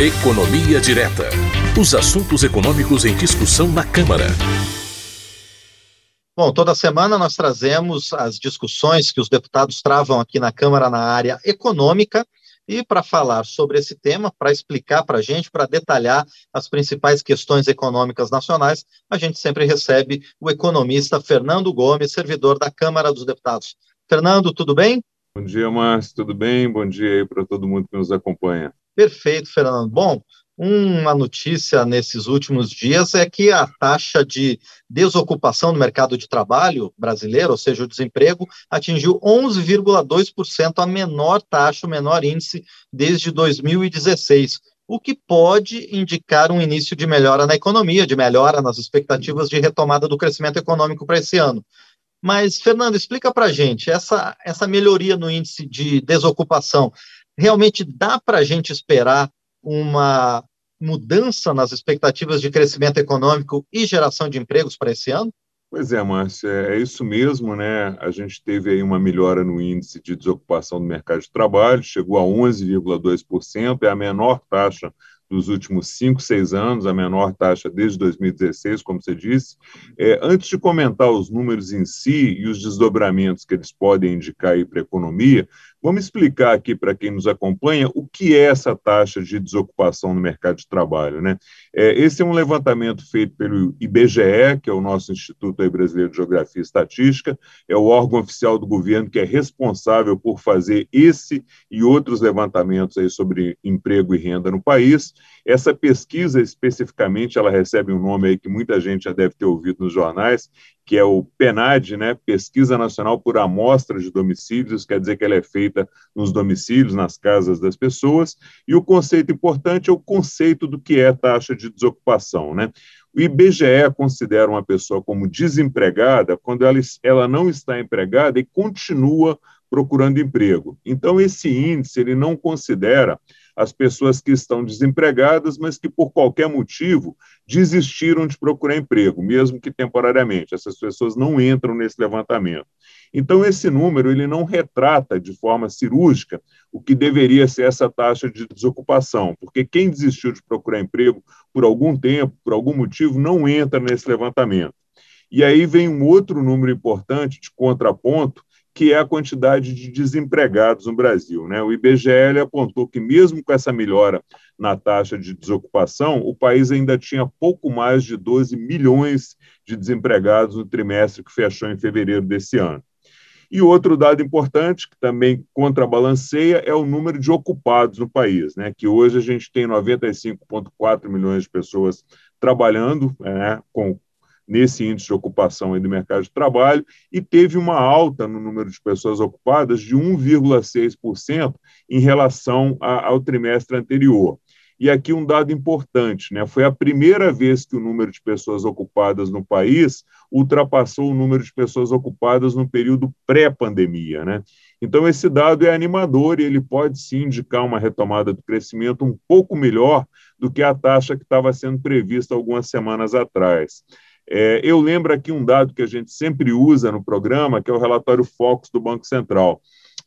Economia Direta. Os assuntos econômicos em discussão na Câmara. Bom, toda semana nós trazemos as discussões que os deputados travam aqui na Câmara na área econômica. E para falar sobre esse tema, para explicar para a gente, para detalhar as principais questões econômicas nacionais, a gente sempre recebe o economista Fernando Gomes, servidor da Câmara dos Deputados. Fernando, tudo bem? Bom dia, Márcio, tudo bem? Bom dia aí para todo mundo que nos acompanha. Perfeito, Fernando. Bom, uma notícia nesses últimos dias é que a taxa de desocupação no mercado de trabalho brasileiro, ou seja, o desemprego, atingiu 11,2%, a menor taxa, o menor índice desde 2016, o que pode indicar um início de melhora na economia, de melhora nas expectativas de retomada do crescimento econômico para esse ano. Mas, Fernando, explica para a gente, essa, essa melhoria no índice de desocupação, realmente dá para a gente esperar uma mudança nas expectativas de crescimento econômico e geração de empregos para esse ano? Pois é, Márcia, é isso mesmo, né? A gente teve aí uma melhora no índice de desocupação do mercado de trabalho, chegou a 11,2%, é a menor taxa dos últimos cinco, seis anos, a menor taxa desde 2016, como você disse. É, antes de comentar os números em si e os desdobramentos que eles podem indicar para a economia, Vamos explicar aqui para quem nos acompanha o que é essa taxa de desocupação no mercado de trabalho. Né? É, esse é um levantamento feito pelo IBGE, que é o nosso Instituto Brasileiro de Geografia e Estatística, é o órgão oficial do governo que é responsável por fazer esse e outros levantamentos aí sobre emprego e renda no país. Essa pesquisa, especificamente, ela recebe um nome aí que muita gente já deve ter ouvido nos jornais, que é o PENAD, né, Pesquisa Nacional por Amostra de Domicílios, quer dizer que ela é feita nos domicílios, nas casas das pessoas, e o conceito importante é o conceito do que é taxa de desocupação, né? O IBGE considera uma pessoa como desempregada quando ela, ela não está empregada e continua procurando emprego. Então, esse índice ele não considera as pessoas que estão desempregadas, mas que por qualquer motivo desistiram de procurar emprego, mesmo que temporariamente. Essas pessoas não entram nesse levantamento. Então esse número ele não retrata de forma cirúrgica o que deveria ser essa taxa de desocupação, porque quem desistiu de procurar emprego por algum tempo, por algum motivo, não entra nesse levantamento. E aí vem um outro número importante de contraponto, que é a quantidade de desempregados no Brasil. Né? O IBGE apontou que, mesmo com essa melhora na taxa de desocupação, o país ainda tinha pouco mais de 12 milhões de desempregados no trimestre que fechou em fevereiro desse ano. E outro dado importante, que também contrabalanceia, é o número de ocupados no país, né? que hoje a gente tem 95,4 milhões de pessoas trabalhando, né? com nesse índice de ocupação do mercado de trabalho e teve uma alta no número de pessoas ocupadas de 1,6% em relação a, ao trimestre anterior. E aqui um dado importante, né? Foi a primeira vez que o número de pessoas ocupadas no país ultrapassou o número de pessoas ocupadas no período pré-pandemia, né? Então esse dado é animador e ele pode sim indicar uma retomada do crescimento um pouco melhor do que a taxa que estava sendo prevista algumas semanas atrás. É, eu lembro aqui um dado que a gente sempre usa no programa, que é o relatório Focus do Banco Central,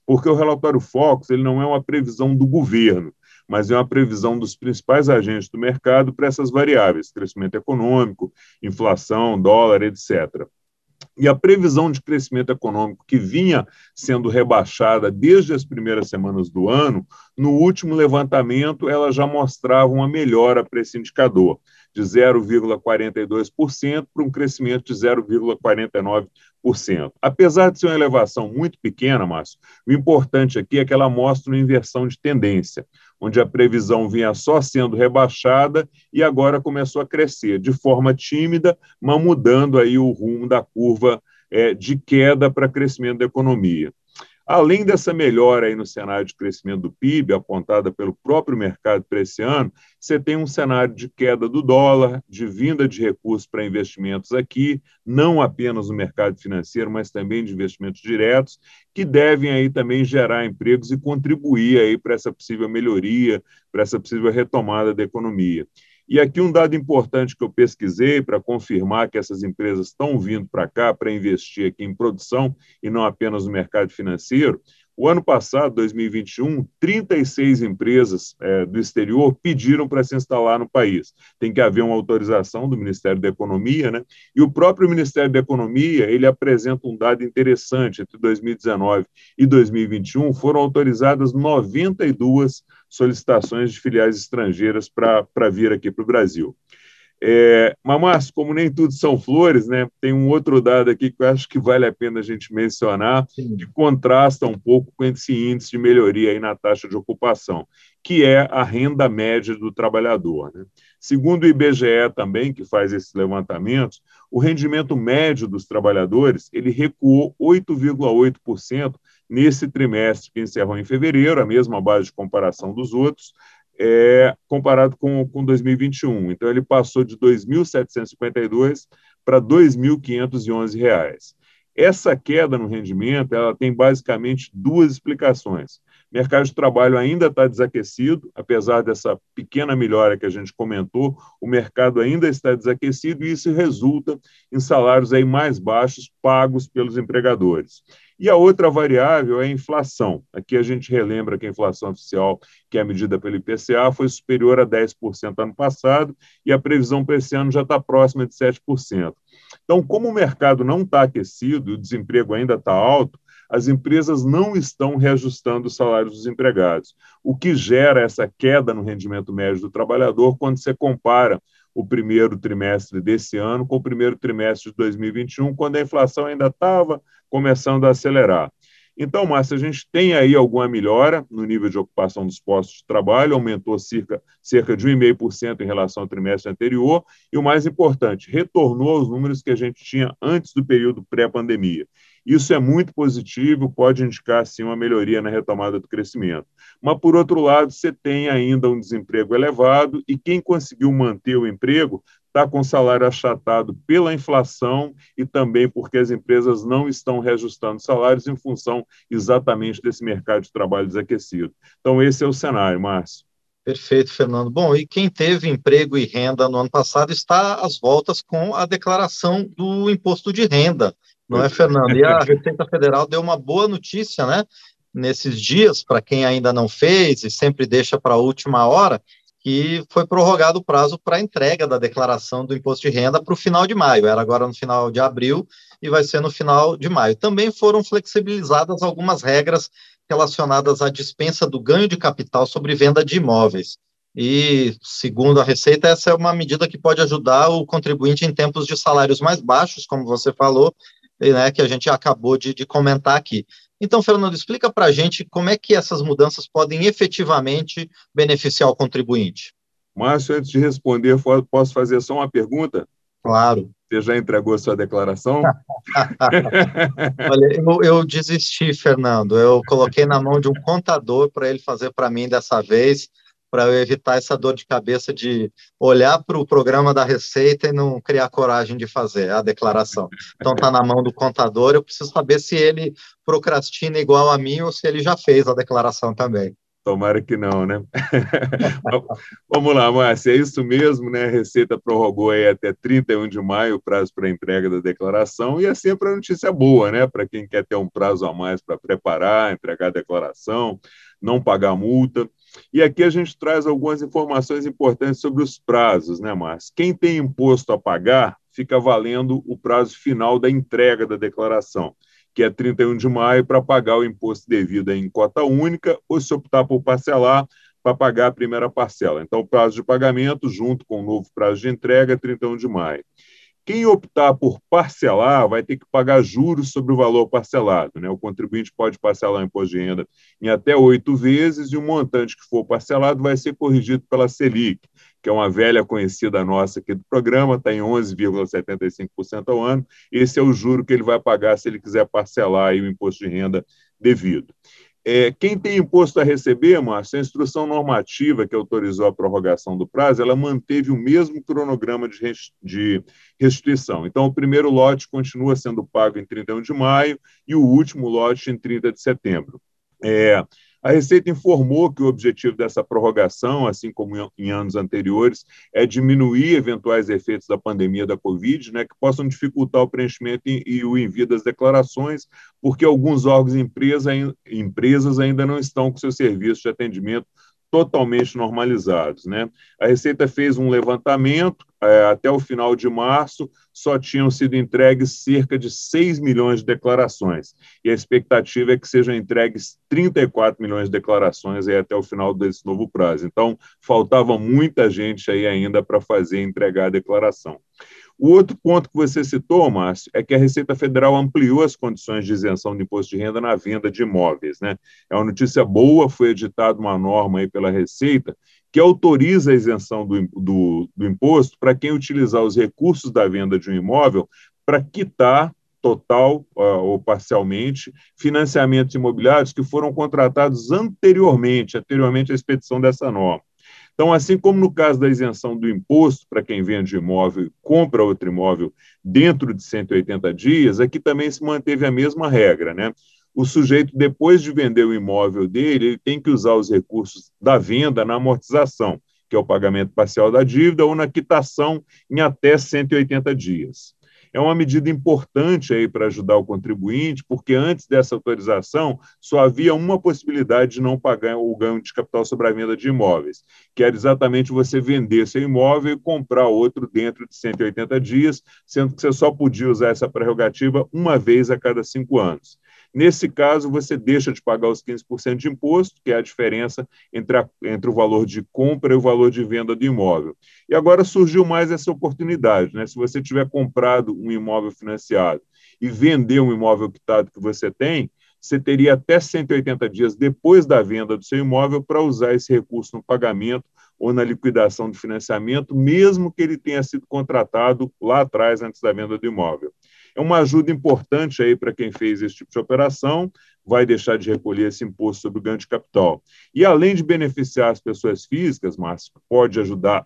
porque o relatório Focus ele não é uma previsão do governo, mas é uma previsão dos principais agentes do mercado para essas variáveis, crescimento econômico, inflação, dólar, etc. E a previsão de crescimento econômico que vinha sendo rebaixada desde as primeiras semanas do ano, no último levantamento ela já mostrava uma melhora para esse indicador de 0,42% para um crescimento de 0,49%. Apesar de ser uma elevação muito pequena, Márcio, o importante aqui é que ela mostra uma inversão de tendência, onde a previsão vinha só sendo rebaixada e agora começou a crescer de forma tímida, mas mudando aí o rumo da curva é, de queda para crescimento da economia. Além dessa melhora aí no cenário de crescimento do PIB, apontada pelo próprio mercado para esse ano, você tem um cenário de queda do dólar, de vinda de recursos para investimentos aqui, não apenas no mercado financeiro, mas também de investimentos diretos, que devem aí também gerar empregos e contribuir aí para essa possível melhoria, para essa possível retomada da economia. E aqui um dado importante que eu pesquisei para confirmar que essas empresas estão vindo para cá para investir aqui em produção e não apenas no mercado financeiro. O ano passado, 2021, 36 empresas é, do exterior pediram para se instalar no país. Tem que haver uma autorização do Ministério da Economia, né? E o próprio Ministério da Economia ele apresenta um dado interessante. Entre 2019 e 2021, foram autorizadas 92 solicitações de filiais estrangeiras para vir aqui para o Brasil. É, mas, como nem tudo são flores, né, tem um outro dado aqui que eu acho que vale a pena a gente mencionar, Sim. que contrasta um pouco com esse índice de melhoria aí na taxa de ocupação, que é a renda média do trabalhador. Né? Segundo o IBGE também, que faz esses levantamentos, o rendimento médio dos trabalhadores ele recuou 8,8% nesse trimestre que encerrou em fevereiro, a mesma base de comparação dos outros, é, comparado com, com 2021. Então, ele passou de R$ 2.752 para R$ 2.511. Essa queda no rendimento ela tem basicamente duas explicações. Mercado de trabalho ainda está desaquecido, apesar dessa pequena melhora que a gente comentou, o mercado ainda está desaquecido e isso resulta em salários aí mais baixos pagos pelos empregadores. E a outra variável é a inflação. Aqui a gente relembra que a inflação oficial, que é medida pelo IPCA, foi superior a 10% ano passado e a previsão para esse ano já está próxima de 7%. Então, como o mercado não está aquecido e o desemprego ainda está alto, as empresas não estão reajustando os salários dos empregados, o que gera essa queda no rendimento médio do trabalhador quando você compara o primeiro trimestre desse ano com o primeiro trimestre de 2021, quando a inflação ainda estava começando a acelerar. Então, Márcia, a gente tem aí alguma melhora no nível de ocupação dos postos de trabalho, aumentou cerca, cerca de 1,5% em relação ao trimestre anterior, e o mais importante, retornou aos números que a gente tinha antes do período pré-pandemia. Isso é muito positivo, pode indicar, sim, uma melhoria na retomada do crescimento. Mas, por outro lado, você tem ainda um desemprego elevado e quem conseguiu manter o emprego está com salário achatado pela inflação e também porque as empresas não estão reajustando salários em função exatamente desse mercado de trabalho desaquecido. Então, esse é o cenário, Márcio. Perfeito, Fernando. Bom, e quem teve emprego e renda no ano passado está às voltas com a declaração do imposto de renda, não é, Fernando? E a Receita Federal deu uma boa notícia, né? Nesses dias, para quem ainda não fez e sempre deixa para a última hora, que foi prorrogado o prazo para entrega da declaração do imposto de renda para o final de maio. Era agora no final de abril e vai ser no final de maio. Também foram flexibilizadas algumas regras relacionadas à dispensa do ganho de capital sobre venda de imóveis. E, segundo a Receita, essa é uma medida que pode ajudar o contribuinte em tempos de salários mais baixos, como você falou, né, que a gente acabou de, de comentar aqui. Então, Fernando, explica para a gente como é que essas mudanças podem efetivamente beneficiar o contribuinte. Márcio, antes de responder, posso fazer só uma pergunta? Claro. Você já entregou sua declaração? Olha, eu, eu, desisti, Fernando. Eu coloquei na mão de um contador para ele fazer para mim dessa vez para eu evitar essa dor de cabeça de olhar para o programa da Receita e não criar coragem de fazer a declaração. Então está na mão do contador, eu preciso saber se ele procrastina igual a mim ou se ele já fez a declaração também. Tomara que não, né? Vamos lá, Márcia, é isso mesmo, né? A Receita prorrogou aí até 31 de maio o prazo para entrega da declaração, e é sempre a notícia boa, né? Para quem quer ter um prazo a mais para preparar, entregar a declaração, não pagar multa. E aqui a gente traz algumas informações importantes sobre os prazos, né, Márcio? Quem tem imposto a pagar fica valendo o prazo final da entrega da declaração, que é 31 de maio, para pagar o imposto devido em cota única, ou se optar por parcelar, para pagar a primeira parcela. Então, o prazo de pagamento, junto com o novo prazo de entrega, é 31 de maio. Quem optar por parcelar vai ter que pagar juros sobre o valor parcelado. Né? O contribuinte pode parcelar o imposto de renda em até oito vezes e o montante que for parcelado vai ser corrigido pela Selic, que é uma velha conhecida nossa aqui do programa, está em 11,75% ao ano. Esse é o juro que ele vai pagar se ele quiser parcelar o imposto de renda devido. É, quem tem imposto a receber, Márcio, a instrução normativa que autorizou a prorrogação do prazo, ela manteve o mesmo cronograma de, restituição. Então, o primeiro lote continua sendo pago em 31 de maio e o último lote em 30 de setembro. É, A Receita informou que o objetivo dessa prorrogação, assim como em anos anteriores, é diminuir eventuais efeitos da pandemia da Covid, né, que possam dificultar o preenchimento e o envio das declarações, porque alguns órgãos e empresa, empresas ainda não estão com seus serviços de atendimento totalmente normalizados. Né? A Receita fez um levantamento, é, até o final de março, só tinham sido entregues cerca de 6 milhões de declarações, e a expectativa é que sejam entregues 34 milhões de declarações aí até o final desse novo prazo. Então, faltava muita gente aí ainda para fazer entregar a declaração. O outro ponto que você citou, Márcio, é que a Receita Federal ampliou as condições de isenção de imposto de renda na venda de imóveis. Né? É uma notícia boa, foi editada uma norma aí pela Receita que autoriza a isenção do, do, do imposto para quem utilizar os recursos da venda de um imóvel para quitar total uh, ou parcialmente financiamentos imobiliários que foram contratados anteriormente, anteriormente à expedição dessa norma. Então, assim como no caso da isenção do imposto para quem vende imóvel e compra outro imóvel dentro de 180 dias, aqui também se manteve a mesma regra, né? O sujeito, depois de vender o imóvel dele, ele tem que usar os recursos da venda na amortização, que é o pagamento parcial da dívida, ou na quitação em até 180 dias é uma medida importante aí para ajudar o contribuinte, porque antes dessa autorização só havia uma possibilidade de não pagar o ganho de capital sobre a venda de imóveis, que era exatamente você vender seu imóvel e comprar outro dentro de 180 dias, sendo que você só podia usar essa prerrogativa uma vez a cada cinco anos. Nesse caso, você deixa de pagar os 15% de imposto, que é a diferença entre, a, entre o valor de compra e o valor de venda do imóvel. E agora surgiu mais essa oportunidade. Né? Se você tiver comprado um imóvel financiado e vender um imóvel quitado que você tem, você teria até 180 dias depois da venda do seu imóvel para usar esse recurso no pagamento ou na liquidação do financiamento, mesmo que ele tenha sido contratado lá atrás, antes da venda do imóvel. É uma ajuda importante aí para quem fez esse tipo de operação, vai deixar de recolher esse imposto sobre o ganho de capital. E além de beneficiar as pessoas físicas, Márcio, pode ajudar,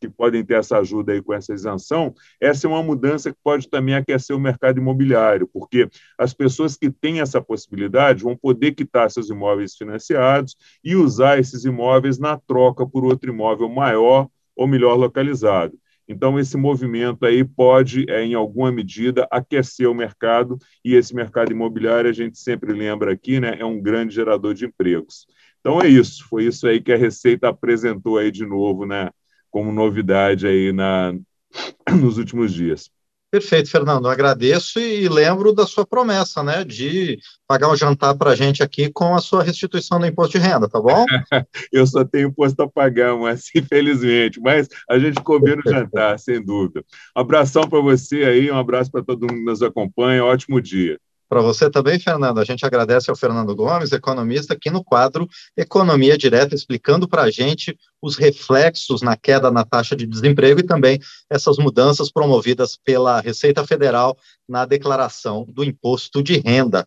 que podem ter essa ajuda aí com essa isenção, essa é uma mudança que pode também aquecer o mercado imobiliário, porque as pessoas que têm essa possibilidade vão poder quitar seus imóveis financiados e usar esses imóveis na troca por outro imóvel maior ou melhor localizado. Então, esse movimento aí pode, é, em alguma medida, aquecer o mercado, e esse mercado imobiliário, a gente sempre lembra aqui, né, é um grande gerador de empregos. Então, é isso, foi isso aí que a Receita apresentou aí de novo, né, como novidade aí na, nos últimos dias. Perfeito, Fernando. agradeço e lembro da sua promessa, né, de pagar um jantar para a gente aqui com a sua restituição do imposto de renda, tá bom? Eu só tenho imposto a pagar, mas infelizmente. Mas a gente combina o jantar, sem dúvida. Abração para você aí, um abraço para todo mundo que nos acompanha. Ótimo dia. Para você também, Fernando. A gente agradece ao Fernando Gomes, economista, aqui no quadro Economia Direta, explicando para a gente os reflexos na queda na taxa de desemprego e também essas mudanças promovidas pela Receita Federal na declaração do imposto de renda.